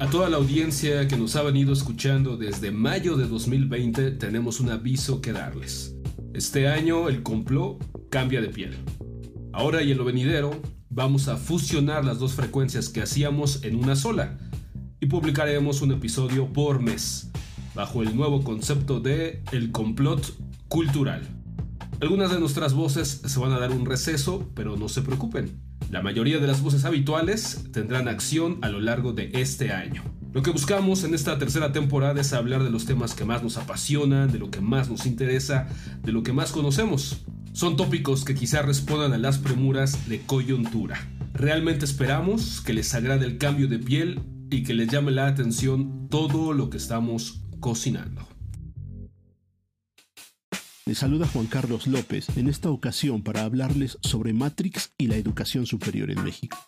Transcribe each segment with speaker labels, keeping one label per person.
Speaker 1: A toda la audiencia que nos ha venido escuchando desde mayo de 2020 tenemos un aviso que darles. Este año el complot cambia de piel. Ahora y en lo venidero vamos a fusionar las dos frecuencias que hacíamos en una sola y publicaremos un episodio por mes bajo el nuevo concepto de el complot cultural. Algunas de nuestras voces se van a dar un receso, pero no se preocupen. La mayoría de las voces habituales tendrán acción a lo largo de este año. Lo que buscamos en esta tercera temporada es hablar de los temas que más nos apasionan, de lo que más nos interesa, de lo que más conocemos. Son tópicos que quizá respondan a las premuras de coyuntura. Realmente esperamos que les agrade el cambio de piel y que les llame la atención todo lo que estamos cocinando.
Speaker 2: Les saluda Juan Carlos López en esta ocasión para hablarles sobre Matrix y la educación superior en México.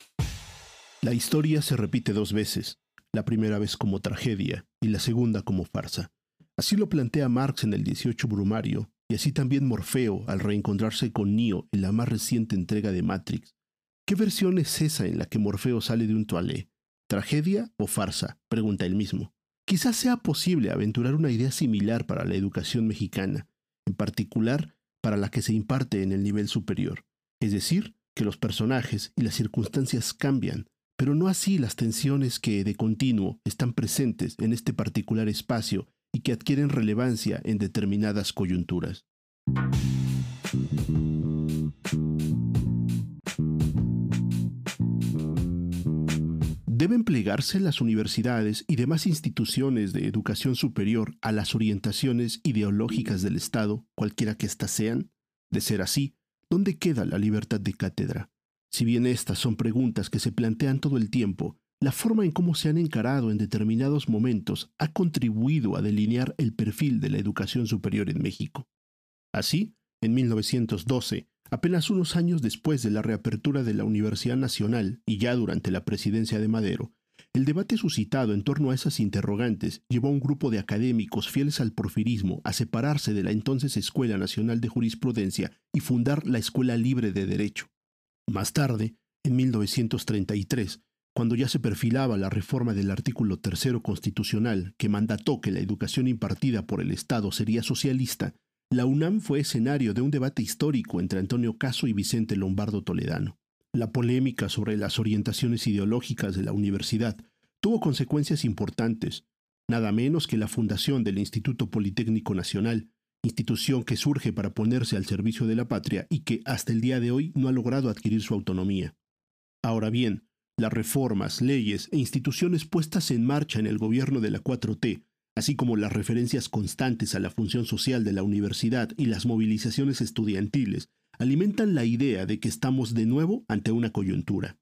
Speaker 2: La historia se repite dos veces, la primera vez como tragedia y la segunda como farsa. Así lo plantea Marx en el 18 Brumario y así también Morfeo al reencontrarse con Neo en la más reciente entrega de Matrix. ¿Qué versión es esa en la que Morfeo sale de un toalé? ¿Tragedia o farsa? pregunta él mismo. Quizás sea posible aventurar una idea similar para la educación mexicana, en particular para la que se imparte en el nivel superior. Es decir, que los personajes y las circunstancias cambian, pero no así las tensiones que de continuo están presentes en este particular espacio y que adquieren relevancia en determinadas coyunturas. ¿Deben plegarse las universidades y demás instituciones de educación superior a las orientaciones ideológicas del Estado, cualquiera que éstas sean? De ser así, ¿dónde queda la libertad de cátedra? Si bien estas son preguntas que se plantean todo el tiempo, la forma en cómo se han encarado en determinados momentos ha contribuido a delinear el perfil de la educación superior en México. Así, en 1912, Apenas unos años después de la reapertura de la Universidad Nacional y ya durante la presidencia de Madero, el debate suscitado en torno a esas interrogantes llevó a un grupo de académicos fieles al porfirismo a separarse de la entonces Escuela Nacional de Jurisprudencia y fundar la Escuela Libre de Derecho. Más tarde, en 1933, cuando ya se perfilaba la reforma del artículo tercero constitucional que mandató que la educación impartida por el Estado sería socialista, la UNAM fue escenario de un debate histórico entre Antonio Caso y Vicente Lombardo Toledano. La polémica sobre las orientaciones ideológicas de la universidad tuvo consecuencias importantes, nada menos que la fundación del Instituto Politécnico Nacional, institución que surge para ponerse al servicio de la patria y que hasta el día de hoy no ha logrado adquirir su autonomía. Ahora bien, las reformas, leyes e instituciones puestas en marcha en el gobierno de la 4T así como las referencias constantes a la función social de la universidad y las movilizaciones estudiantiles, alimentan la idea de que estamos de nuevo ante una coyuntura.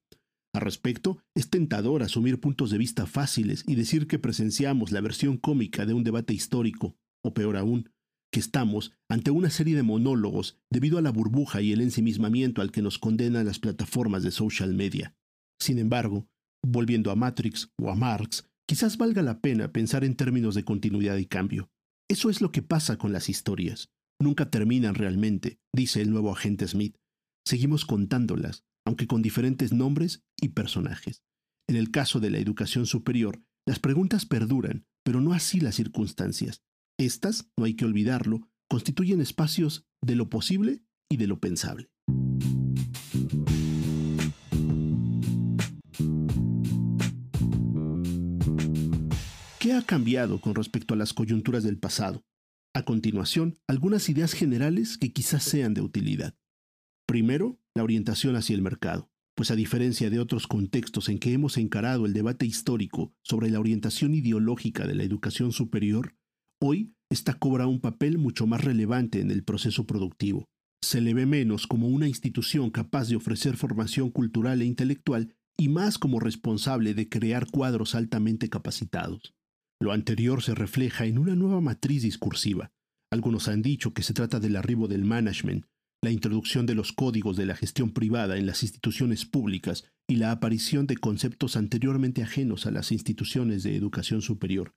Speaker 2: Al respecto, es tentador asumir puntos de vista fáciles y decir que presenciamos la versión cómica de un debate histórico, o peor aún, que estamos ante una serie de monólogos debido a la burbuja y el ensimismamiento al que nos condenan las plataformas de social media. Sin embargo, volviendo a Matrix o a Marx, Quizás valga la pena pensar en términos de continuidad y cambio. Eso es lo que pasa con las historias. Nunca terminan realmente, dice el nuevo agente Smith. Seguimos contándolas, aunque con diferentes nombres y personajes. En el caso de la educación superior, las preguntas perduran, pero no así las circunstancias. Estas, no hay que olvidarlo, constituyen espacios de lo posible y de lo pensable. ¿Qué ha cambiado con respecto a las coyunturas del pasado? A continuación, algunas ideas generales que quizás sean de utilidad. Primero, la orientación hacia el mercado, pues a diferencia de otros contextos en que hemos encarado el debate histórico sobre la orientación ideológica de la educación superior, hoy esta cobra un papel mucho más relevante en el proceso productivo. Se le ve menos como una institución capaz de ofrecer formación cultural e intelectual y más como responsable de crear cuadros altamente capacitados. Lo anterior se refleja en una nueva matriz discursiva. Algunos han dicho que se trata del arribo del management, la introducción de los códigos de la gestión privada en las instituciones públicas y la aparición de conceptos anteriormente ajenos a las instituciones de educación superior.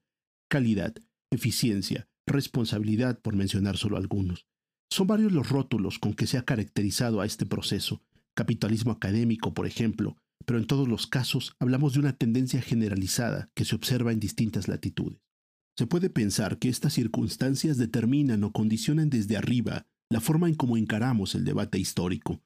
Speaker 2: Calidad, eficiencia, responsabilidad, por mencionar solo algunos. Son varios los rótulos con que se ha caracterizado a este proceso. Capitalismo académico, por ejemplo, pero en todos los casos hablamos de una tendencia generalizada que se observa en distintas latitudes. Se puede pensar que estas circunstancias determinan o condicionan desde arriba la forma en cómo encaramos el debate histórico.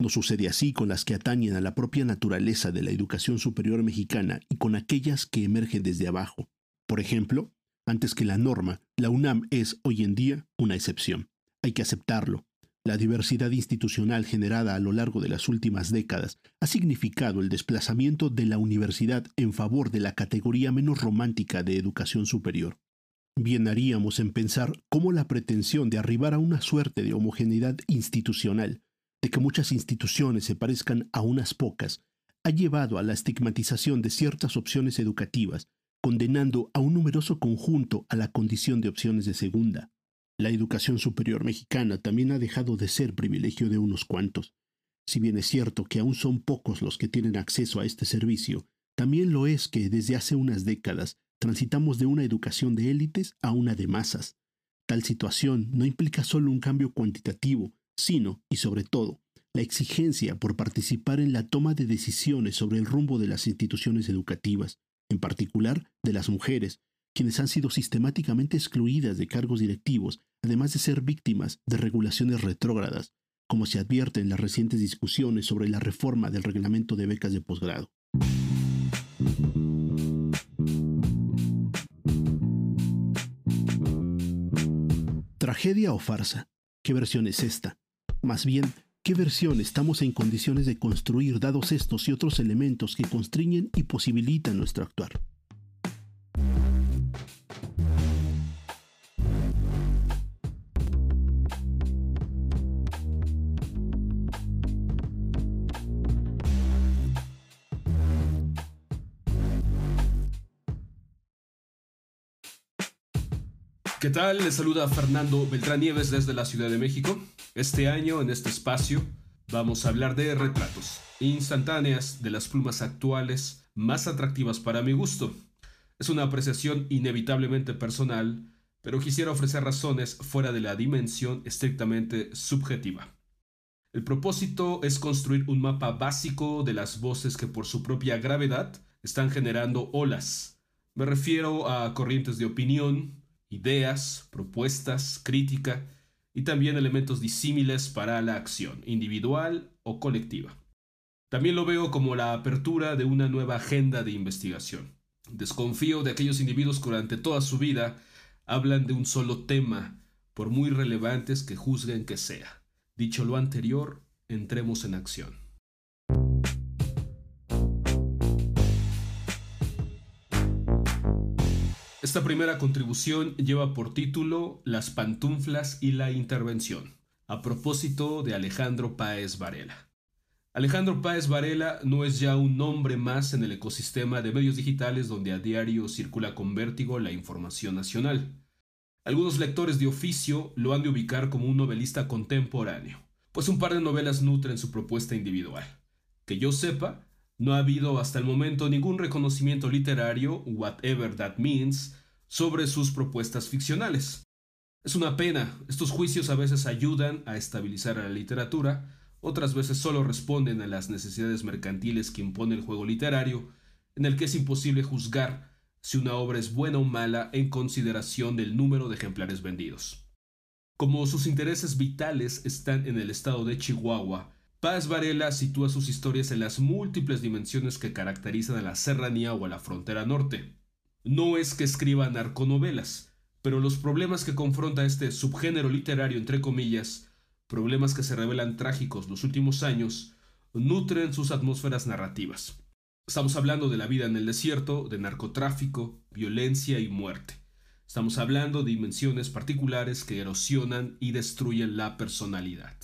Speaker 2: No sucede así con las que atañen a la propia naturaleza de la educación superior mexicana y con aquellas que emergen desde abajo. Por ejemplo, antes que la norma, la UNAM es hoy en día una excepción. Hay que aceptarlo. La diversidad institucional generada a lo largo de las últimas décadas ha significado el desplazamiento de la universidad en favor de la categoría menos romántica de educación superior. Bien haríamos en pensar cómo la pretensión de arribar a una suerte de homogeneidad institucional, de que muchas instituciones se parezcan a unas pocas, ha llevado a la estigmatización de ciertas opciones educativas condenando a un numeroso conjunto a la condición de opciones de segunda. La educación superior mexicana también ha dejado de ser privilegio de unos cuantos. Si bien es cierto que aún son pocos los que tienen acceso a este servicio, también lo es que desde hace unas décadas transitamos de una educación de élites a una de masas. Tal situación no implica solo un cambio cuantitativo, sino, y sobre todo, la exigencia por participar en la toma de decisiones sobre el rumbo de las instituciones educativas en particular de las mujeres, quienes han sido sistemáticamente excluidas de cargos directivos, además de ser víctimas de regulaciones retrógradas, como se advierte en las recientes discusiones sobre la reforma del reglamento de becas de posgrado. ¿Tragedia o farsa? ¿Qué versión es esta? Más bien, ¿Qué versión estamos en condiciones de construir dados estos y otros elementos que constriñen y posibilitan nuestro actuar?
Speaker 1: ¿Qué tal? Les saluda Fernando Beltrán Nieves desde la Ciudad de México. Este año, en este espacio, vamos a hablar de retratos instantáneas de las plumas actuales más atractivas para mi gusto. Es una apreciación inevitablemente personal, pero quisiera ofrecer razones fuera de la dimensión estrictamente subjetiva. El propósito es construir un mapa básico de las voces que por su propia gravedad están generando olas. Me refiero a corrientes de opinión, ideas, propuestas, crítica y también elementos disímiles para la acción, individual o colectiva. También lo veo como la apertura de una nueva agenda de investigación. Desconfío de aquellos individuos que durante toda su vida hablan de un solo tema, por muy relevantes que juzguen que sea. Dicho lo anterior, entremos en acción. Esta primera contribución lleva por título Las pantuflas y la intervención, a propósito de Alejandro Páez Varela. Alejandro Páez Varela no es ya un nombre más en el ecosistema de medios digitales donde a diario circula con vértigo la información nacional. Algunos lectores de oficio lo han de ubicar como un novelista contemporáneo, pues un par de novelas nutren su propuesta individual. Que yo sepa, no ha habido hasta el momento ningún reconocimiento literario, whatever that means, sobre sus propuestas ficcionales. Es una pena, estos juicios a veces ayudan a estabilizar a la literatura, otras veces solo responden a las necesidades mercantiles que impone el juego literario, en el que es imposible juzgar si una obra es buena o mala en consideración del número de ejemplares vendidos. Como sus intereses vitales están en el estado de Chihuahua, Paz Varela sitúa sus historias en las múltiples dimensiones que caracterizan a la serranía o a la frontera norte. No es que escriba narconovelas, pero los problemas que confronta este subgénero literario, entre comillas, problemas que se revelan trágicos los últimos años, nutren sus atmósferas narrativas. Estamos hablando de la vida en el desierto, de narcotráfico, violencia y muerte. Estamos hablando de dimensiones particulares que erosionan y destruyen la personalidad.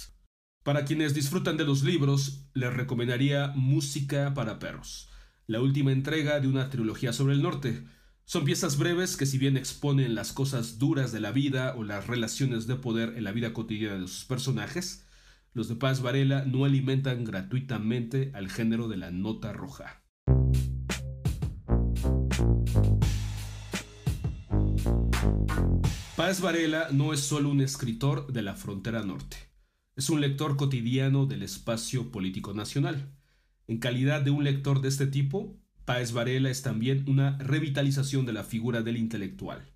Speaker 1: Para quienes disfrutan de los libros, les recomendaría Música para Perros, la última entrega de una trilogía sobre el norte. Son piezas breves que si bien exponen las cosas duras de la vida o las relaciones de poder en la vida cotidiana de sus personajes, los de Paz Varela no alimentan gratuitamente al género de la nota roja. Paz Varela no es solo un escritor de la frontera norte es un lector cotidiano del espacio político nacional. En calidad de un lector de este tipo, Páez Varela es también una revitalización de la figura del intelectual.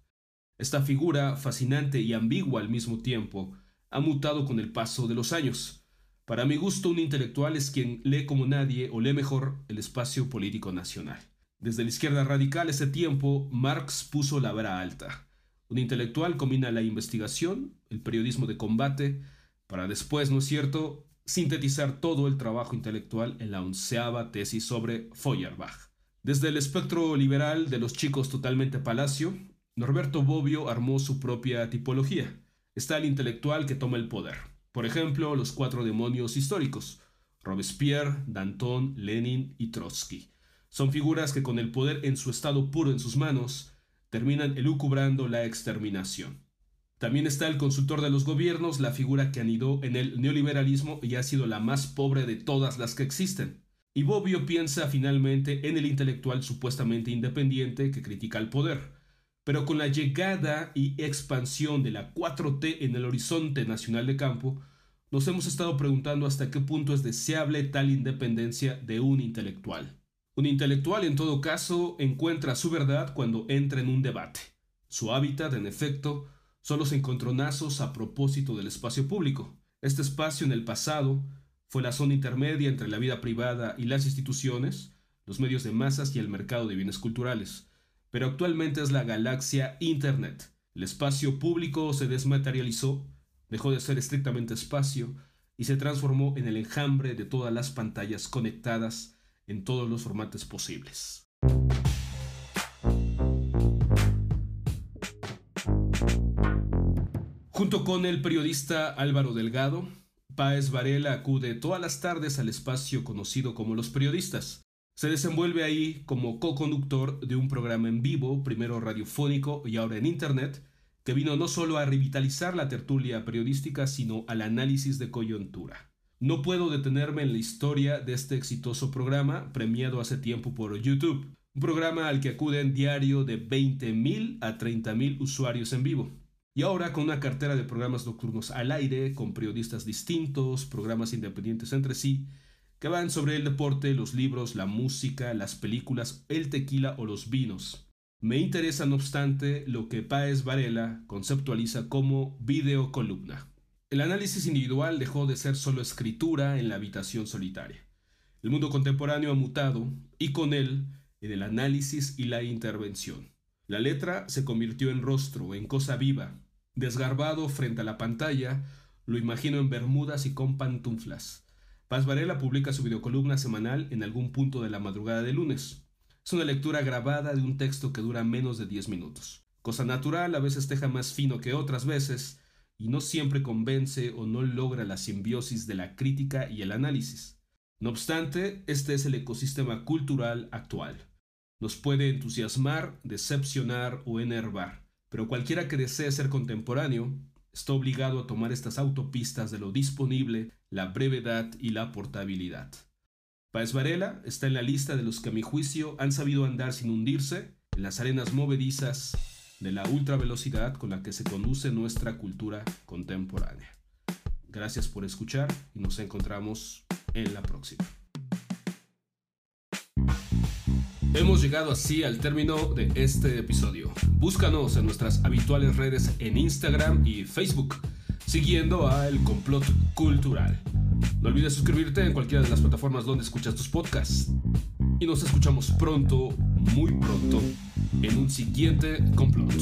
Speaker 1: Esta figura, fascinante y ambigua al mismo tiempo, ha mutado con el paso de los años. Para mi gusto, un intelectual es quien lee como nadie o lee mejor el espacio político nacional. Desde la izquierda radical ese tiempo, Marx puso la vara alta. Un intelectual combina la investigación, el periodismo de combate, para después, ¿no es cierto?, sintetizar todo el trabajo intelectual en la onceava tesis sobre Feuerbach. Desde el espectro liberal de los chicos totalmente palacio, Norberto Bobbio armó su propia tipología. Está el intelectual que toma el poder. Por ejemplo, los cuatro demonios históricos, Robespierre, Danton, Lenin y Trotsky. Son figuras que con el poder en su estado puro en sus manos, terminan elucubrando la exterminación. También está el consultor de los gobiernos, la figura que anidó en el neoliberalismo y ha sido la más pobre de todas las que existen. Y Bobbio piensa finalmente en el intelectual supuestamente independiente que critica el poder, pero con la llegada y expansión de la 4T en el horizonte nacional de campo, nos hemos estado preguntando hasta qué punto es deseable tal independencia de un intelectual. Un intelectual, en todo caso, encuentra su verdad cuando entra en un debate. Su hábitat, en efecto, son los encontronazos a propósito del espacio público. Este espacio en el pasado fue la zona intermedia entre la vida privada y las instituciones, los medios de masas y el mercado de bienes culturales pero actualmente es la galaxia Internet. El espacio público se desmaterializó, dejó de ser estrictamente espacio y se transformó en el enjambre de todas las pantallas conectadas en todos los formatos posibles. Junto con el periodista Álvaro Delgado, Páez Varela acude todas las tardes al espacio conocido como Los Periodistas, se desenvuelve ahí como co-conductor de un programa en vivo, primero radiofónico y ahora en Internet, que vino no solo a revitalizar la tertulia periodística, sino al análisis de coyuntura. No puedo detenerme en la historia de este exitoso programa, premiado hace tiempo por YouTube, un programa al que acuden diario de 20.000 a 30.000 usuarios en vivo. Y ahora con una cartera de programas nocturnos al aire, con periodistas distintos, programas independientes entre sí, que van sobre el deporte, los libros, la música, las películas, el tequila o los vinos. Me interesa, no obstante, lo que Páez Varela conceptualiza como videocolumna. El análisis individual dejó de ser solo escritura en la habitación solitaria. El mundo contemporáneo ha mutado y con él en el análisis y la intervención. La letra se convirtió en rostro, en cosa viva. Desgarbado frente a la pantalla, lo imagino en bermudas y con pantuflas Paz Varela publica su videocolumna semanal en algún punto de la madrugada de lunes. Es una lectura grabada de un texto que dura menos de 10 minutos. Cosa natural, a veces teja más fino que otras veces, y no siempre convence o no logra la simbiosis de la crítica y el análisis. No obstante, este es el ecosistema cultural actual. Nos puede entusiasmar, decepcionar o enervar, pero cualquiera que desee ser contemporáneo está obligado a tomar estas autopistas de lo disponible, la brevedad y la portabilidad. Páez Varela está en la lista de los que a mi juicio han sabido andar sin hundirse en las arenas movedizas de la ultravelocidad con la que se conduce nuestra cultura contemporánea. Gracias por escuchar y nos encontramos en la próxima. Hemos llegado así al término de este episodio. Búscanos en nuestras habituales redes en Instagram y Facebook, siguiendo a El Complot Cultural. No olvides suscribirte en cualquiera de las plataformas donde escuchas tus podcasts. Y nos escuchamos pronto, muy pronto, en un siguiente complot.